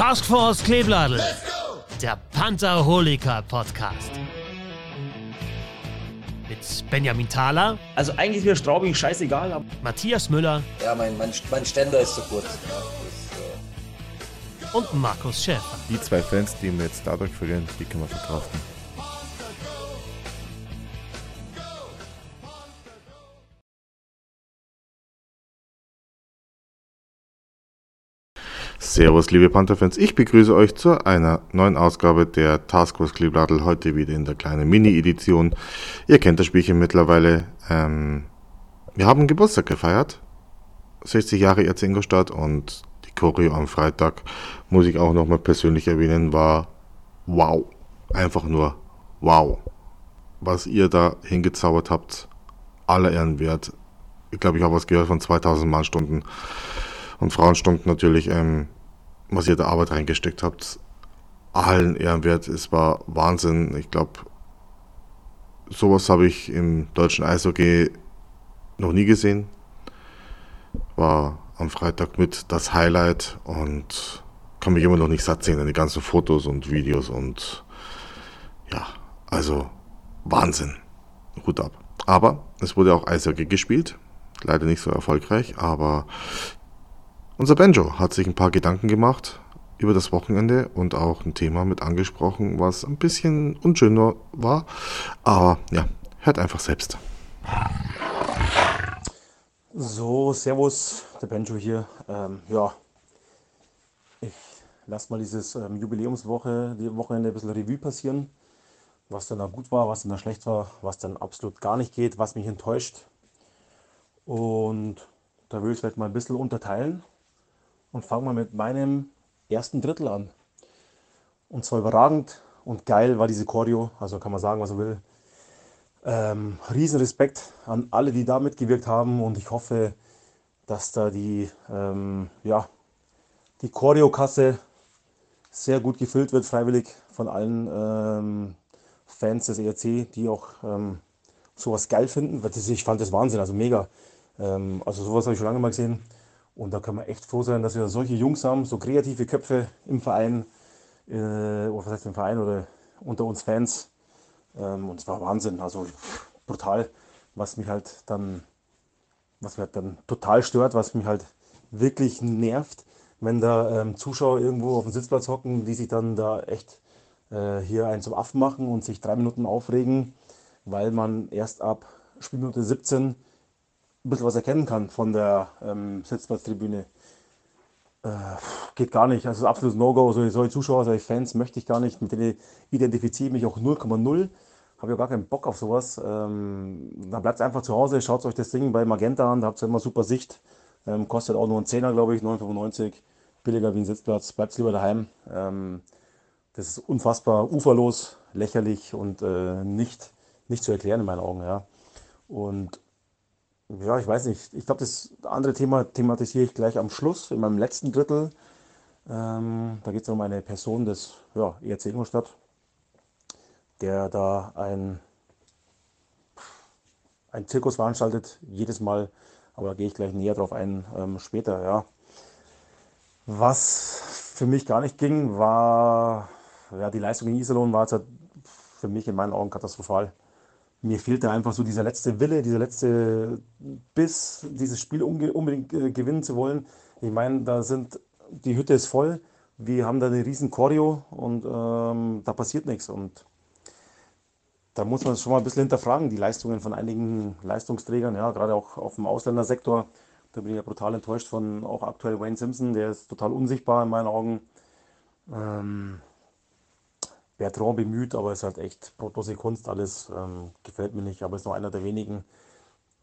Taskforce Klebladel. Der Pantherholiker Podcast. Mit Benjamin Thaler, Also eigentlich ist mir Straubing scheißegal, aber Matthias Müller Ja, mein, mein, mein Ständer ist zu kurz. Ja, das, äh, und Markus Schäfer. Die zwei Fans, die wir jetzt dadurch verlieren, die können wir verkraften. Servus, liebe Panther-Fans. Ich begrüße euch zu einer neuen Ausgabe der Taskforce Kleebladel. Heute wieder in der kleinen Mini-Edition. Ihr kennt das Spielchen mittlerweile. Ähm, wir haben Geburtstag gefeiert. 60 Jahre jetzt Ingolstadt und die Choreo am Freitag, muss ich auch nochmal persönlich erwähnen, war wow. Einfach nur wow. Was ihr da hingezaubert habt, aller Ehren wert. Ich glaube, ich habe was gehört von 2000 Mannstunden und Frauenstunden natürlich, ähm, was ihr da Arbeit reingesteckt habt. Allen Ehren wert. Es war Wahnsinn. Ich glaube, sowas habe ich im deutschen Eishockey noch nie gesehen. War am Freitag mit das Highlight und kann mich immer noch nicht satt sehen an die ganzen Fotos und Videos und ja, also Wahnsinn. Hut ab. Aber es wurde auch Eishockey gespielt. Leider nicht so erfolgreich, aber unser Benjo hat sich ein paar Gedanken gemacht über das Wochenende und auch ein Thema mit angesprochen, was ein bisschen unschöner war. Aber ja, hört einfach selbst. So, Servus, der Benjo hier. Ähm, ja, ich lasse mal dieses ähm, Jubiläumswoche, die Wochenende ein bisschen Revue passieren. Was dann da gut war, was dann da schlecht war, was dann absolut gar nicht geht, was mich enttäuscht. Und da will ich es vielleicht mal ein bisschen unterteilen und fange mal mit meinem ersten Drittel an. Und zwar überragend und geil war diese Choreo, also kann man sagen, was er will. Ähm, Riesenrespekt an alle, die da mitgewirkt haben und ich hoffe, dass da die, ähm, ja, die Choreokasse sehr gut gefüllt wird, freiwillig von allen ähm, Fans des ERC, die auch ähm, sowas geil finden. Ich fand das Wahnsinn, also mega. Ähm, also sowas habe ich schon lange mal gesehen und da kann man echt froh sein, dass wir solche Jungs haben, so kreative Köpfe im Verein, äh, oder was heißt im Verein oder unter uns Fans. Ähm, und es war Wahnsinn, also brutal, was mich halt dann, was mich halt dann total stört, was mich halt wirklich nervt, wenn da ähm, Zuschauer irgendwo auf dem Sitzplatz hocken, die sich dann da echt äh, hier einen zum Affen machen und sich drei Minuten aufregen, weil man erst ab Spielminute 17 ein bisschen was erkennen kann von der ähm, Sitzplatztribüne. Äh, geht gar nicht. Also absolutes No-Go. So, solche Zuschauer, solche Fans möchte ich gar nicht. Mit denen identifiziere ich mich auch 0,0. Habe ja gar keinen Bock auf sowas. Ähm, dann bleibt einfach zu Hause, schaut euch das Ding bei Magenta an, da habt ihr immer super Sicht. Ähm, kostet auch nur einen Zehner, glaube ich, 9,95. Billiger wie ein Sitzplatz. Bleibt lieber daheim. Ähm, das ist unfassbar uferlos, lächerlich und äh, nicht, nicht zu erklären in meinen Augen. Ja. Und ja, ich weiß nicht. Ich glaube, das andere Thema thematisiere ich gleich am Schluss, in meinem letzten Drittel. Ähm, da geht es um eine Person des ja, ERC Ingolstadt, der da ein, ein Zirkus veranstaltet, jedes Mal. Aber da gehe ich gleich näher drauf ein ähm, später. Ja. Was für mich gar nicht ging, war ja, die Leistung in Iserlohn war jetzt halt für mich in meinen Augen katastrophal mir fehlte einfach so dieser letzte Wille, dieser letzte Biss, dieses Spiel unbedingt äh, gewinnen zu wollen. Ich meine, da sind, die Hütte ist voll, wir haben da eine riesen Choreo und ähm, da passiert nichts. Und da muss man schon mal ein bisschen hinterfragen, die Leistungen von einigen Leistungsträgern, ja, gerade auch auf dem Ausländersektor. Da bin ich ja brutal enttäuscht von auch aktuell Wayne Simpson, der ist total unsichtbar in meinen Augen. Ähm, Bertrand bemüht, aber es ist halt echt brotlose Kunst alles. Ähm, gefällt mir nicht, aber ist noch einer der wenigen,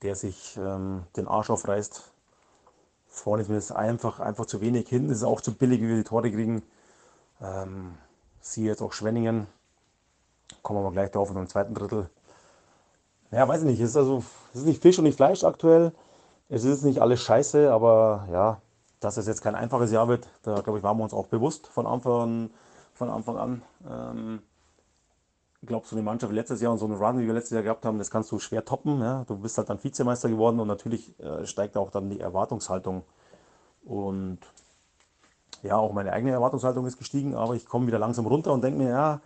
der sich ähm, den Arsch aufreißt. Vorne ist mir das einfach, einfach zu wenig. Hinten ist es auch zu billig, wie wir die Tore kriegen. Ähm, siehe jetzt auch Schwenningen. Kommen wir mal gleich drauf in dem zweiten Drittel. Ja, weiß ich nicht. Es ist also es ist nicht Fisch und nicht Fleisch aktuell. Es ist nicht alles scheiße, aber ja, dass es jetzt kein einfaches Jahr wird, da glaube ich, waren wir uns auch bewusst von Anfang an von Anfang an. Ähm, ich glaube, so eine Mannschaft wie letztes Jahr und so eine Run, wie wir letztes Jahr gehabt haben, das kannst du schwer toppen. Ja? Du bist halt dann Vizemeister geworden und natürlich äh, steigt auch dann die Erwartungshaltung. Und ja, auch meine eigene Erwartungshaltung ist gestiegen, aber ich komme wieder langsam runter und denke mir, ja,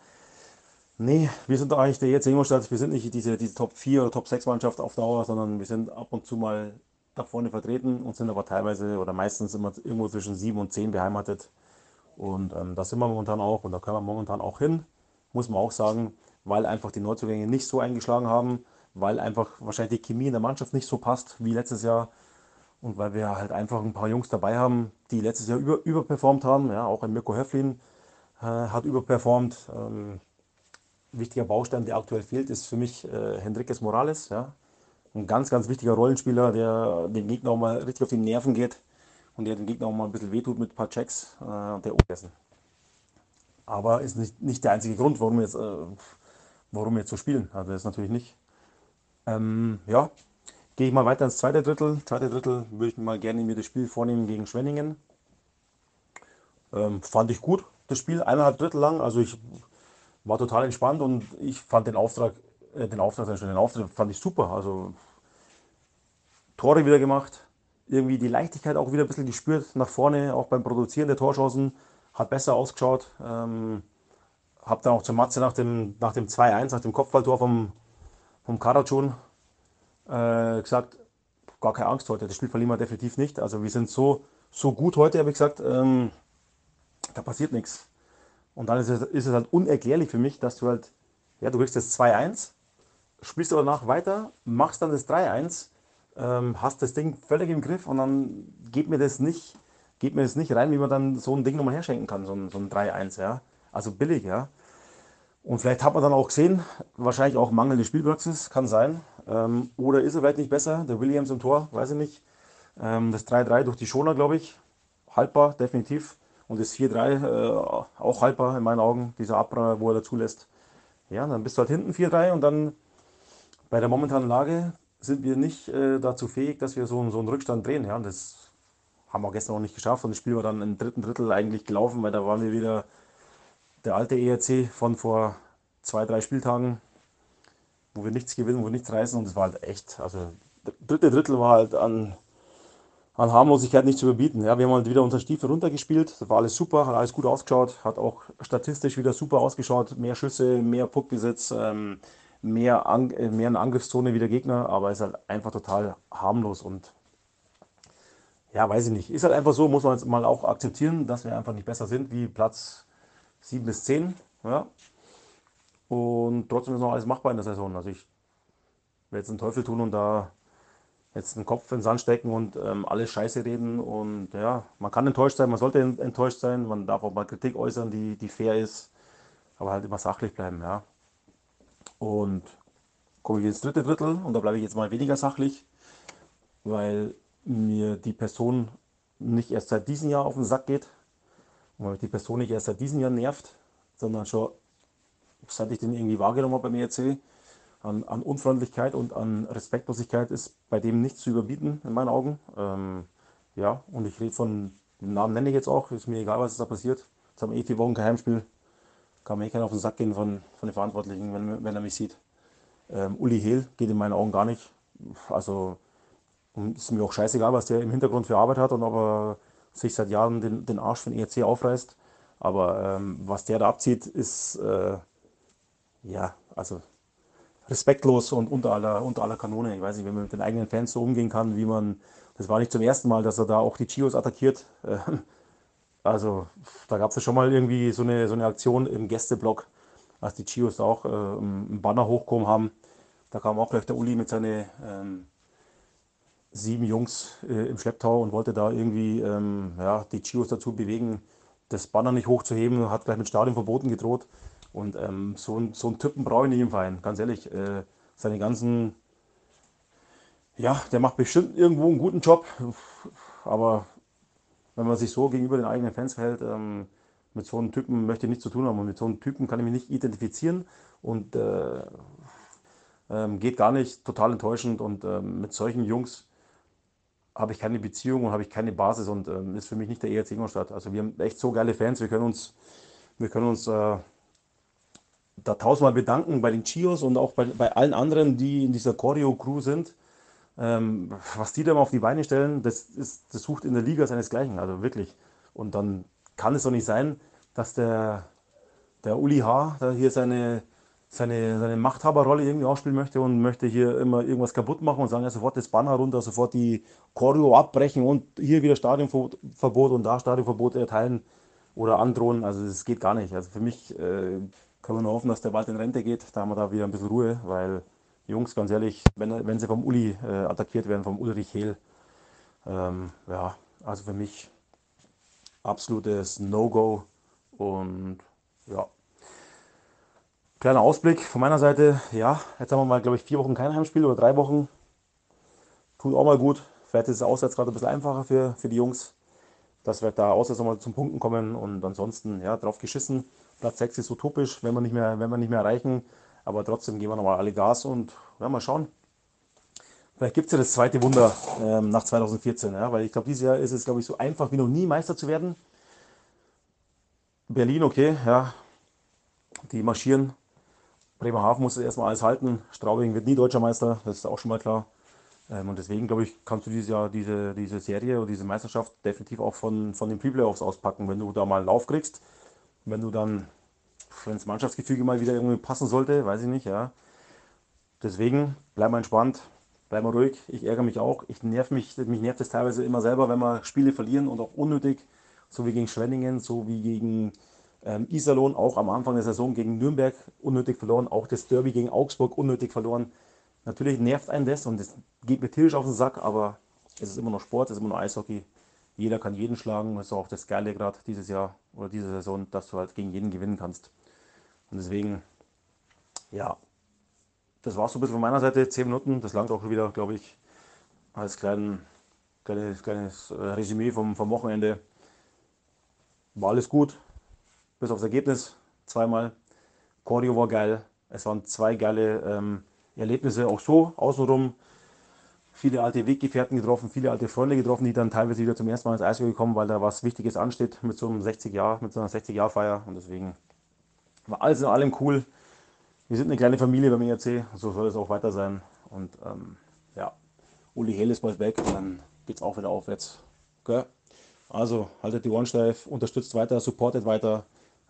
nee, wir sind doch eigentlich der jetzt Ingolstadt, wir sind nicht diese, diese Top 4 oder Top 6 Mannschaft auf Dauer, sondern wir sind ab und zu mal da vorne vertreten und sind aber teilweise oder meistens immer irgendwo zwischen 7 und 10 beheimatet. Und ähm, da sind wir momentan auch und da können wir momentan auch hin, muss man auch sagen, weil einfach die Neuzugänge nicht so eingeschlagen haben, weil einfach wahrscheinlich die Chemie in der Mannschaft nicht so passt wie letztes Jahr und weil wir halt einfach ein paar Jungs dabei haben, die letztes Jahr über, überperformt haben. Ja, auch ein Mirko Höflin äh, hat überperformt. Ähm, wichtiger Baustein, der aktuell fehlt, ist für mich äh, Hendrikes Morales. Ja? Ein ganz, ganz wichtiger Rollenspieler, der dem Gegner auch mal richtig auf die Nerven geht und der dem Gegner auch mal ein bisschen wehtut mit ein paar Checks äh, und der umgessen. Aber ist nicht, nicht der einzige Grund, warum jetzt, äh, warum jetzt so spielen. Also das ist natürlich nicht. Ähm, ja, gehe ich mal weiter ins zweite Drittel. Zweite Drittel würde ich mal gerne mir das Spiel vornehmen gegen Schwenningen. Ähm, fand ich gut, das Spiel, eineinhalb Drittel lang. Also ich war total entspannt und ich fand den Auftrag, äh, den Auftrag, den Auftritt fand ich super. Also Tore wieder gemacht, irgendwie die Leichtigkeit auch wieder ein bisschen gespürt nach vorne, auch beim Produzieren der Torschancen, hat besser ausgeschaut. Ähm, hab dann auch zur Matze nach dem, nach dem 2-1, nach dem Kopfballtor vom, vom Karacun äh, gesagt, gar keine Angst heute, das Spiel verlieren wir definitiv nicht. Also wir sind so, so gut heute, habe ich gesagt, ähm, da passiert nichts. Und dann ist es, ist es halt unerklärlich für mich, dass du halt, ja, du kriegst jetzt 2-1, spielst aber danach weiter, machst dann das 3-1, ähm, hast das Ding völlig im Griff und dann geht mir das nicht, geht mir das nicht rein, wie man dann so ein Ding nochmal herschenken kann, so ein, so ein 3-1, ja. Also billig, ja. Und vielleicht hat man dann auch gesehen, wahrscheinlich auch mangelnde Spielpraxis, kann sein. Ähm, oder ist er vielleicht nicht besser? Der Williams im Tor, weiß ich nicht. Ähm, das 3-3 durch die Schoner, glaube ich, haltbar, definitiv. Und das 4-3 äh, auch haltbar in meinen Augen, dieser Abra, wo er dazu lässt. Ja, dann bist du halt hinten 4-3 und dann bei der momentanen Lage sind wir nicht äh, dazu fähig, dass wir so, so einen Rückstand drehen. Ja, das haben wir gestern auch nicht geschafft und das Spiel war dann im dritten Drittel eigentlich gelaufen, weil da waren wir wieder der alte ERC von vor zwei, drei Spieltagen wo wir nichts gewinnen, wo wir nichts reißen und es war halt echt, also dritte Drittel war halt an, an Harmlosigkeit nicht zu überbieten. Ja, wir haben halt wieder unser Stiefel runtergespielt, das war alles super, hat alles gut ausgeschaut, hat auch statistisch wieder super ausgeschaut, mehr Schüsse, mehr Puckbesitz, ähm, mehr, An äh, mehr in Angriffszone wie der Gegner, aber ist halt einfach total harmlos und ja, weiß ich nicht. Ist halt einfach so, muss man jetzt mal auch akzeptieren, dass wir einfach nicht besser sind wie Platz 7 bis 10. Ja, und trotzdem ist noch alles machbar in der Saison. Also ich werde jetzt einen Teufel tun und da jetzt den Kopf in den Sand stecken und ähm, alles scheiße reden. Und ja, man kann enttäuscht sein, man sollte enttäuscht sein, man darf auch mal Kritik äußern, die, die fair ist, aber halt immer sachlich bleiben, ja. Und komme ich ins dritte Drittel und da bleibe ich jetzt mal weniger sachlich, weil mir die Person nicht erst seit diesem Jahr auf den Sack geht und weil mich die Person nicht erst seit diesem Jahr nervt, sondern schon seit ich den irgendwie wahrgenommen habe beim ERC, an, an, Unfreundlichkeit und an Respektlosigkeit ist bei dem nichts zu überbieten, in meinen Augen. Ähm, ja, und ich rede von, den Namen nenne ich jetzt auch, ist mir egal, was da passiert. Jetzt haben wir eh vier Wochen kein Heimspiel. Kann mir eh keiner auf den Sack gehen von, von den Verantwortlichen, wenn, wenn er mich sieht. Ähm, Uli Hehl geht in meinen Augen gar nicht. Also ist mir auch scheißegal, was der im Hintergrund für Arbeit hat und ob er sich seit Jahren den, den Arsch den ERC aufreißt. Aber ähm, was der da abzieht, ist äh, ja, also respektlos und unter aller, unter aller Kanone. Ich weiß nicht, wenn man mit den eigenen Fans so umgehen kann, wie man, das war nicht zum ersten Mal, dass er da auch die Chios attackiert. Also da gab es ja schon mal irgendwie so eine, so eine Aktion im Gästeblock, als die Chios auch äh, einen Banner hochgekommen haben. Da kam auch gleich der Uli mit seinen ähm, sieben Jungs äh, im Schlepptau und wollte da irgendwie ähm, ja, die Chios dazu bewegen, das Banner nicht hochzuheben, hat gleich mit Stadionverboten gedroht. Und ähm, so, ein, so einen Typen brauche ich nicht im Verein, ganz ehrlich. Äh, seine ganzen, ja, der macht bestimmt irgendwo einen guten Job, aber wenn man sich so gegenüber den eigenen Fans verhält, ähm, mit so einem Typen möchte ich nichts zu tun haben und mit so einem Typen kann ich mich nicht identifizieren und äh, ähm, geht gar nicht, total enttäuschend und ähm, mit solchen Jungs habe ich keine Beziehung und habe ich keine Basis und ähm, ist für mich nicht der ERC Ingolstadt. Also wir haben echt so geile Fans, wir können uns, wir können uns äh, da tausendmal bedanken bei den Chios und auch bei, bei allen anderen, die in dieser Choreo-Crew sind. Ähm, was die da mal auf die Beine stellen, das, ist, das sucht in der Liga seinesgleichen, also wirklich. Und dann kann es doch nicht sein, dass der, der Uli H. da hier seine, seine, seine Machthaberrolle irgendwie ausspielen möchte und möchte hier immer irgendwas kaputt machen und sagen, ja, sofort das Banner runter, sofort die Choreo abbrechen und hier wieder Stadionverbot und da Stadionverbot erteilen oder androhen. Also das geht gar nicht. Also für mich äh, können wir nur hoffen, dass der bald in Rente geht. Da haben wir da wieder ein bisschen Ruhe, weil Jungs, ganz ehrlich, wenn, wenn sie vom Uli äh, attackiert werden, vom Ulrich Hehl, ähm, ja, also für mich absolutes No-Go und ja. Kleiner Ausblick von meiner Seite, ja, jetzt haben wir mal, glaube ich, vier Wochen kein Heimspiel oder drei Wochen. Tut auch mal gut. Vielleicht ist es auswärts gerade ein bisschen einfacher für, für die Jungs, dass wir da auswärts nochmal zum Punkten kommen und ansonsten, ja, drauf geschissen. Platz 6 ist utopisch, wenn wir nicht mehr, wenn wir nicht mehr erreichen. Aber trotzdem gehen wir nochmal alle Gas und ja, mal schauen. Vielleicht gibt es ja das zweite Wunder ähm, nach 2014, ja, weil ich glaube, dieses Jahr ist es, glaube ich, so einfach wie noch nie Meister zu werden. Berlin, okay, ja, die marschieren. Bremerhaven muss erstmal alles halten. Straubing wird nie deutscher Meister, das ist auch schon mal klar. Ähm, und deswegen, glaube ich, kannst du dieses Jahr diese, diese Serie oder diese Meisterschaft definitiv auch von, von den Pre-Playoffs auspacken, wenn du da mal einen Lauf kriegst. Wenn du dann wenn das Mannschaftsgefüge mal wieder irgendwie passen sollte, weiß ich nicht, ja. Deswegen bleib mal entspannt, bleib mal ruhig. Ich ärgere mich auch. Ich nerv mich, mich nervt es teilweise immer selber, wenn wir Spiele verlieren und auch unnötig, so wie gegen Schwenningen, so wie gegen ähm, Iserlohn, auch am Anfang der Saison gegen Nürnberg unnötig verloren, auch das Derby gegen Augsburg unnötig verloren. Natürlich nervt einen das und das geht mir tierisch auf den Sack, aber es ist immer noch Sport, es ist immer noch Eishockey. Jeder kann jeden schlagen. Das ist auch das Geile gerade dieses Jahr oder diese Saison, dass du halt gegen jeden gewinnen kannst. Und deswegen, ja, das war so ein bisschen von meiner Seite. Zehn Minuten, das langt auch wieder, glaube ich, als kleinen, kleines, kleines äh, Resümee vom, vom Wochenende. War alles gut, bis aufs Ergebnis zweimal. Choreo war geil. Es waren zwei geile ähm, Erlebnisse, auch so außenrum. Viele alte Weggefährten getroffen, viele alte Freunde getroffen, die dann teilweise wieder zum ersten Mal ins Eishockey gekommen, weil da was Wichtiges ansteht mit so einem 60 Jahr, mit so einer 60 Jahr Feier und deswegen war alles in allem cool. Wir sind eine kleine Familie beim ERC, so soll es auch weiter sein. Und ähm, ja, Uli Hell ist bald weg und dann geht es auch wieder aufwärts. Okay? Also haltet die Ohren steif, unterstützt weiter, supportet weiter.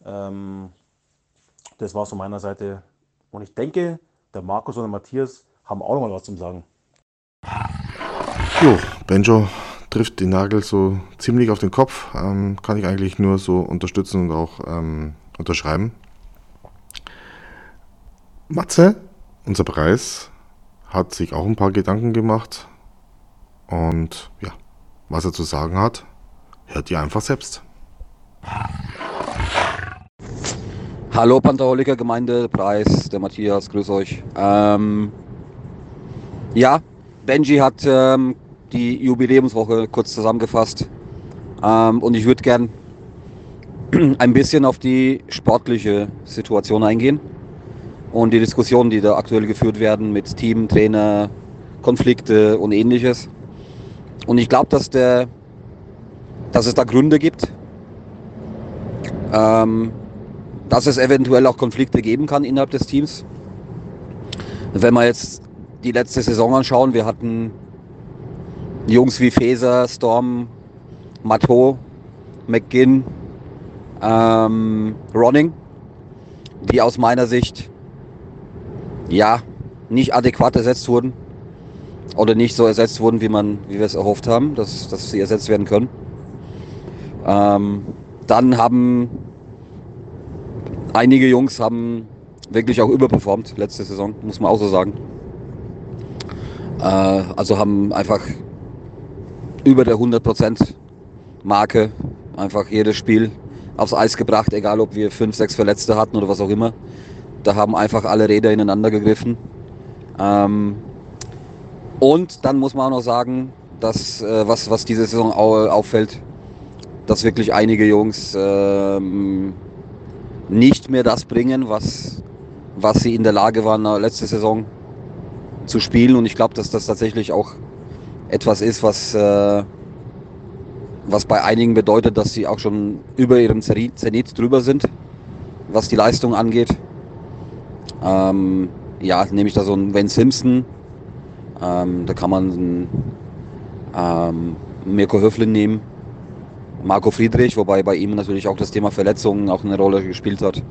Ähm, das war es von meiner Seite. Und ich denke, der Markus und der Matthias haben auch noch mal was zum Sagen. Jo, Benjo trifft den Nagel so ziemlich auf den Kopf. Ähm, kann ich eigentlich nur so unterstützen und auch ähm, unterschreiben. Matze, unser Preis, hat sich auch ein paar Gedanken gemacht. Und ja, was er zu sagen hat, hört ihr einfach selbst. Hallo Pantherholiker Gemeinde, Preis, der Matthias, grüß euch. Ähm, ja, Benji hat ähm, die Jubiläumswoche kurz zusammengefasst. Ähm, und ich würde gern ein bisschen auf die sportliche Situation eingehen und die Diskussionen, die da aktuell geführt werden mit Team, Trainer, Konflikte und ähnliches. Und ich glaube, dass, dass es da Gründe gibt, ähm, dass es eventuell auch Konflikte geben kann innerhalb des Teams. Wenn wir jetzt die letzte Saison anschauen, wir hatten Jungs wie Feser, Storm, Matteau, McGinn, ähm, Ronning, die aus meiner Sicht ja, nicht adäquat ersetzt wurden oder nicht so ersetzt wurden, wie, man, wie wir es erhofft haben, dass, dass sie ersetzt werden können. Ähm, dann haben einige Jungs haben wirklich auch überperformt letzte Saison, muss man auch so sagen. Äh, also haben einfach über der 100% Marke einfach jedes Spiel aufs Eis gebracht, egal ob wir fünf, sechs Verletzte hatten oder was auch immer. Da haben einfach alle Räder ineinander gegriffen. Ähm, und dann muss man auch noch sagen, dass, äh, was, was diese Saison au auffällt, dass wirklich einige Jungs ähm, nicht mehr das bringen, was, was sie in der Lage waren, letzte Saison zu spielen. Und ich glaube, dass das tatsächlich auch etwas ist, was, äh, was bei einigen bedeutet, dass sie auch schon über ihrem Zenit drüber sind, was die Leistung angeht. Ähm, ja, nehme ich da so einen Wayne Simpson. Ähm, da kann man einen, ähm, Mirko Höflin nehmen. Marco Friedrich, wobei bei ihm natürlich auch das Thema Verletzungen auch eine Rolle gespielt hat.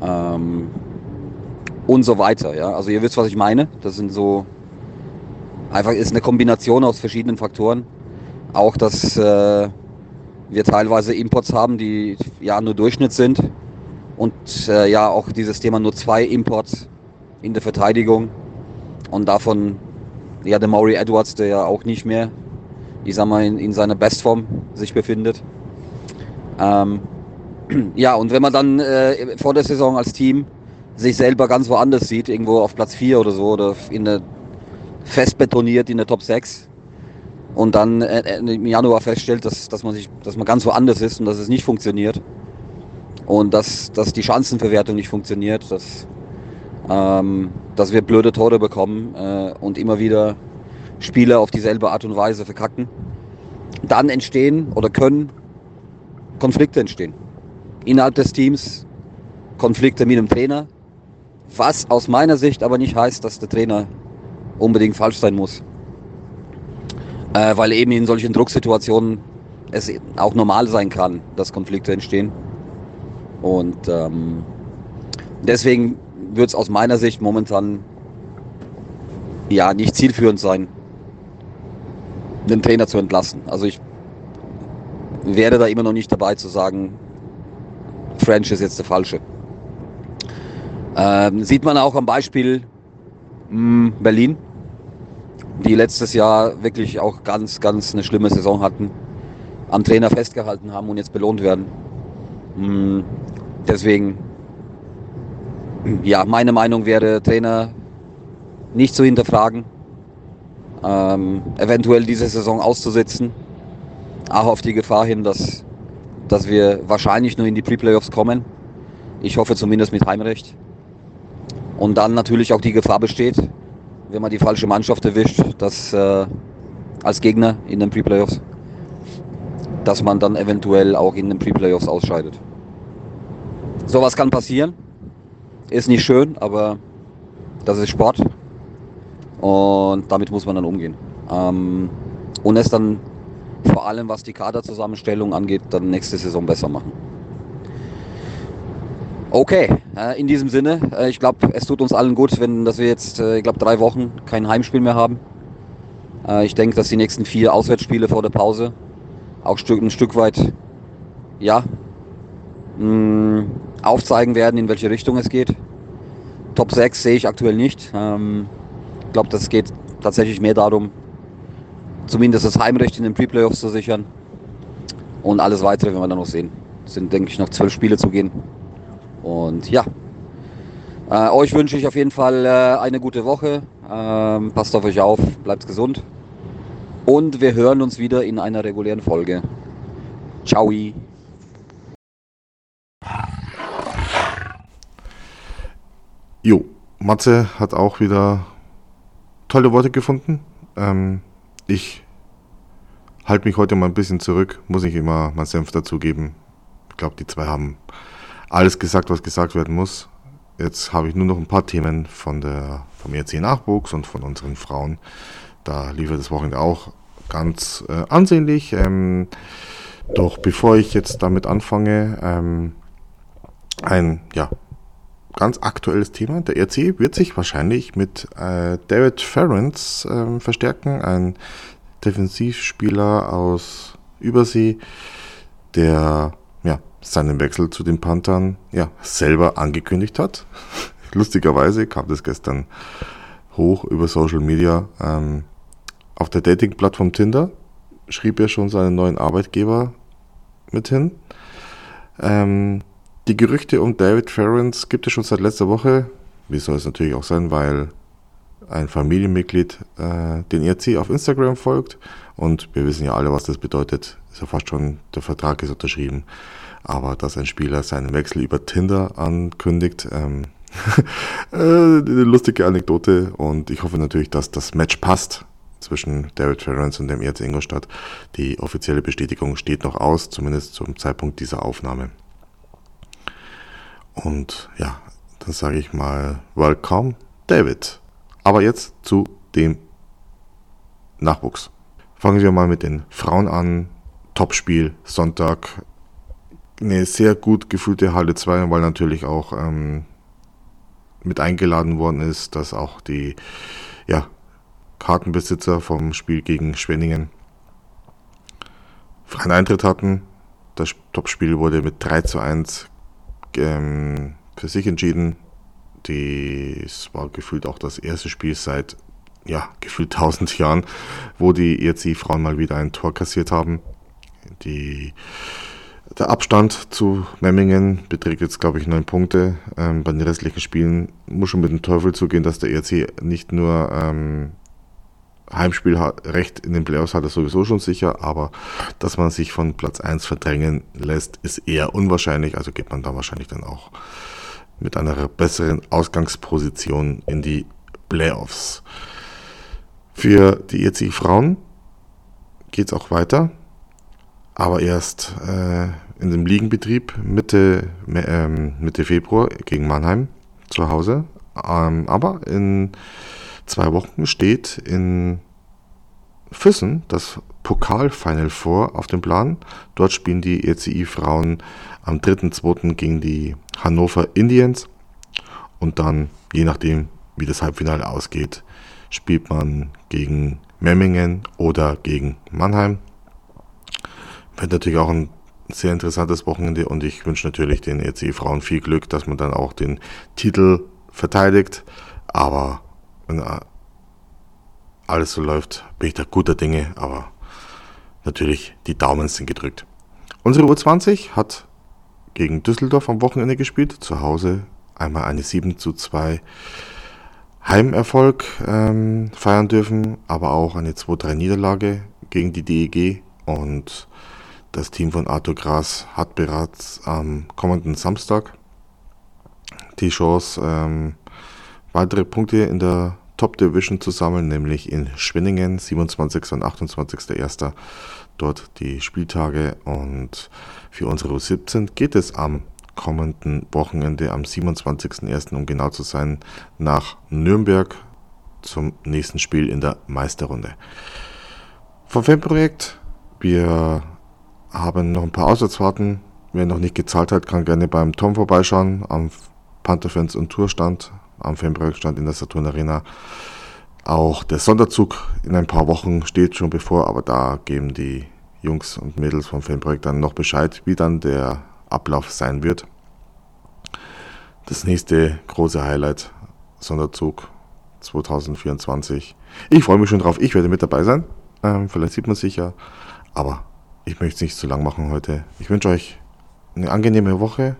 Ähm, und so weiter. Ja? Also ihr wisst, was ich meine. Das sind so einfach ist eine Kombination aus verschiedenen Faktoren. Auch, dass äh, wir teilweise Imports haben, die ja nur Durchschnitt sind. Und äh, ja, auch dieses Thema nur zwei Imports in der Verteidigung. Und davon ja der Maury Edwards, der ja auch nicht mehr, ich sag mal, in, in seiner Bestform sich befindet. Ähm, ja, und wenn man dann äh, vor der Saison als Team sich selber ganz woanders sieht, irgendwo auf Platz 4 oder so, oder in der, fest betoniert in der Top 6 und dann äh, äh, im Januar feststellt, dass, dass, man sich, dass man ganz woanders ist und dass es nicht funktioniert und dass, dass die Chancenverwertung nicht funktioniert, dass, ähm, dass wir blöde Tore bekommen äh, und immer wieder Spiele auf dieselbe Art und Weise verkacken, dann entstehen oder können Konflikte entstehen. Innerhalb des Teams Konflikte mit dem Trainer, was aus meiner Sicht aber nicht heißt, dass der Trainer unbedingt falsch sein muss. Äh, weil eben in solchen Drucksituationen es auch normal sein kann, dass Konflikte entstehen. Und ähm, deswegen wird es aus meiner Sicht momentan ja nicht zielführend sein, den Trainer zu entlassen. Also ich wäre da immer noch nicht dabei zu sagen, French ist jetzt der falsche. Ähm, sieht man auch am Beispiel mh, hm, Berlin, die letztes Jahr wirklich auch ganz, ganz eine schlimme Saison hatten, am Trainer festgehalten haben und jetzt belohnt werden. Hm, deswegen, ja, meine Meinung wäre, Trainer nicht zu hinterfragen, ähm, eventuell diese Saison auszusetzen, auch auf die Gefahr hin, dass, dass wir wahrscheinlich nur in die Pre-Playoffs kommen. Ich hoffe zumindest mit Heimrecht. Und dann natürlich auch die Gefahr besteht, wenn man die falsche Mannschaft erwischt, dass äh, als Gegner in den Pre-Playoffs, dass man dann eventuell auch in den Pre-Playoffs ausscheidet. Sowas kann passieren. Ist nicht schön, aber das ist Sport. Und damit muss man dann umgehen. Ähm, und es dann vor allem, was die Kaderzusammenstellung angeht, dann nächste Saison besser machen. Okay, äh, in diesem Sinne, äh, ich glaube, es tut uns allen gut, wenn dass wir jetzt, äh, ich glaube, drei Wochen kein Heimspiel mehr haben. Ich denke, dass die nächsten vier Auswärtsspiele vor der Pause auch ein Stück weit, ja, mh, aufzeigen werden, in welche Richtung es geht. Top 6 sehe ich aktuell nicht. Ähm, ich glaube, das geht tatsächlich mehr darum, zumindest das Heimrecht in den Pre-Playoffs zu sichern. Und alles weitere werden wir dann noch sehen. Es sind, denke ich, noch zwölf Spiele zu gehen. Und ja, äh, euch wünsche ich auf jeden Fall äh, eine gute Woche. Ähm, passt auf euch auf, bleibt gesund. Und wir hören uns wieder in einer regulären Folge. Ciao. Jo, Matze hat auch wieder tolle Worte gefunden. Ähm, ich halte mich heute mal ein bisschen zurück, muss ich immer mein Senf dazugeben. Ich glaube, die zwei haben alles gesagt, was gesagt werden muss. Jetzt habe ich nur noch ein paar Themen von der, vom ERC Nachwuchs und von unseren Frauen. Da liefert das Wochenende auch ganz äh, ansehnlich. Ähm, doch bevor ich jetzt damit anfange, ähm, ein ja, ganz aktuelles Thema. Der ERC wird sich wahrscheinlich mit äh, David Ferrens äh, verstärken, ein Defensivspieler aus Übersee, der seinen Wechsel zu den Panthern ja, selber angekündigt hat. Lustigerweise kam das gestern hoch über Social Media. Ähm, auf der Dating-Plattform Tinder schrieb er schon seinen neuen Arbeitgeber mit hin. Ähm, die Gerüchte um David Ferrens gibt es schon seit letzter Woche. Wie soll es natürlich auch sein, weil ein Familienmitglied äh, den ERC auf Instagram folgt. Und wir wissen ja alle, was das bedeutet. Ist ja fast schon, der Vertrag ist unterschrieben aber dass ein Spieler seinen Wechsel über Tinder ankündigt, ähm, äh, eine lustige Anekdote und ich hoffe natürlich, dass das Match passt zwischen David Ferenc und dem ERC Ingolstadt. Die offizielle Bestätigung steht noch aus, zumindest zum Zeitpunkt dieser Aufnahme. Und ja, dann sage ich mal, welcome David. Aber jetzt zu dem Nachwuchs. Fangen wir mal mit den Frauen an. Topspiel Sonntag. Eine sehr gut gefühlte Halle 2, weil natürlich auch ähm, mit eingeladen worden ist, dass auch die ja, Kartenbesitzer vom Spiel gegen Schwenningen freien Eintritt hatten. Das Topspiel wurde mit 3 zu 1 ähm, für sich entschieden. Das war gefühlt auch das erste Spiel seit ja, gefühlt 1000 Jahren, wo die ERC-Frauen mal wieder ein Tor kassiert haben. Die, der Abstand zu Memmingen beträgt jetzt, glaube ich, neun Punkte. Ähm, bei den restlichen Spielen muss schon mit dem Teufel zugehen, dass der ERC nicht nur ähm, Heimspielrecht in den Playoffs hat er sowieso schon sicher, aber dass man sich von Platz 1 verdrängen lässt, ist eher unwahrscheinlich. Also geht man da wahrscheinlich dann auch mit einer besseren Ausgangsposition in die Playoffs. Für die EC Frauen geht es auch weiter, aber erst äh, in dem Ligenbetrieb Mitte, äh, Mitte Februar gegen Mannheim zu Hause. Ähm, aber in zwei Wochen steht in Füssen das Pokalfinal vor auf dem Plan. Dort spielen die ECI-Frauen am 3.2. gegen die Hannover Indians. Und dann, je nachdem, wie das Halbfinale ausgeht, spielt man gegen Memmingen oder gegen Mannheim. Wird natürlich auch ein sehr interessantes Wochenende und ich wünsche natürlich den ECI-Frauen viel Glück, dass man dann auch den Titel verteidigt. Aber wenn alles so läuft, bin ich da guter Dinge, aber natürlich die Daumen sind gedrückt. Unsere U20 hat gegen Düsseldorf am Wochenende gespielt, zu Hause einmal eine 7 zu 2 Heimerfolg ähm, feiern dürfen, aber auch eine 2-3 Niederlage gegen die DEG und das Team von Arthur Gras hat bereits am kommenden Samstag die Chance, ähm, weitere Punkte in der Top Division zu sammeln, nämlich in Schwenningen, 27. und 28.01. Dort die Spieltage und für unsere U17 geht es am kommenden Wochenende am 27.01. um genau zu sein nach Nürnberg zum nächsten Spiel in der Meisterrunde. Vom Fanprojekt, wir haben noch ein paar Auswärtsfahrten. Wer noch nicht gezahlt hat, kann gerne beim Tom vorbeischauen am Pantherfans und Tourstand am Fanprojektstand in der Saturn Arena. Auch der Sonderzug in ein paar Wochen steht schon bevor, aber da geben die Jungs und Mädels vom Fanprojekt dann noch Bescheid, wie dann der Ablauf sein wird. Das nächste große Highlight, Sonderzug 2024. Ich freue mich schon drauf, ich werde mit dabei sein. Ähm, vielleicht sieht man sich ja, aber ich möchte es nicht zu lang machen heute. Ich wünsche euch eine angenehme Woche.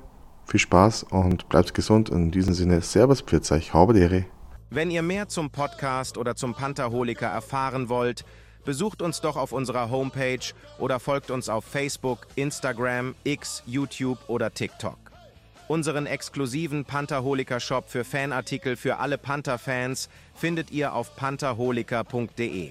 Viel Spaß und bleibt gesund. In diesem Sinne, Servus, Pfirzich, habe die Ehre. Wenn ihr mehr zum Podcast oder zum Pantherholiker erfahren wollt, besucht uns doch auf unserer Homepage oder folgt uns auf Facebook, Instagram, X, YouTube oder TikTok. Unseren exklusiven Pantherholiker-Shop für Fanartikel für alle Panther-Fans findet ihr auf pantherholiker.de.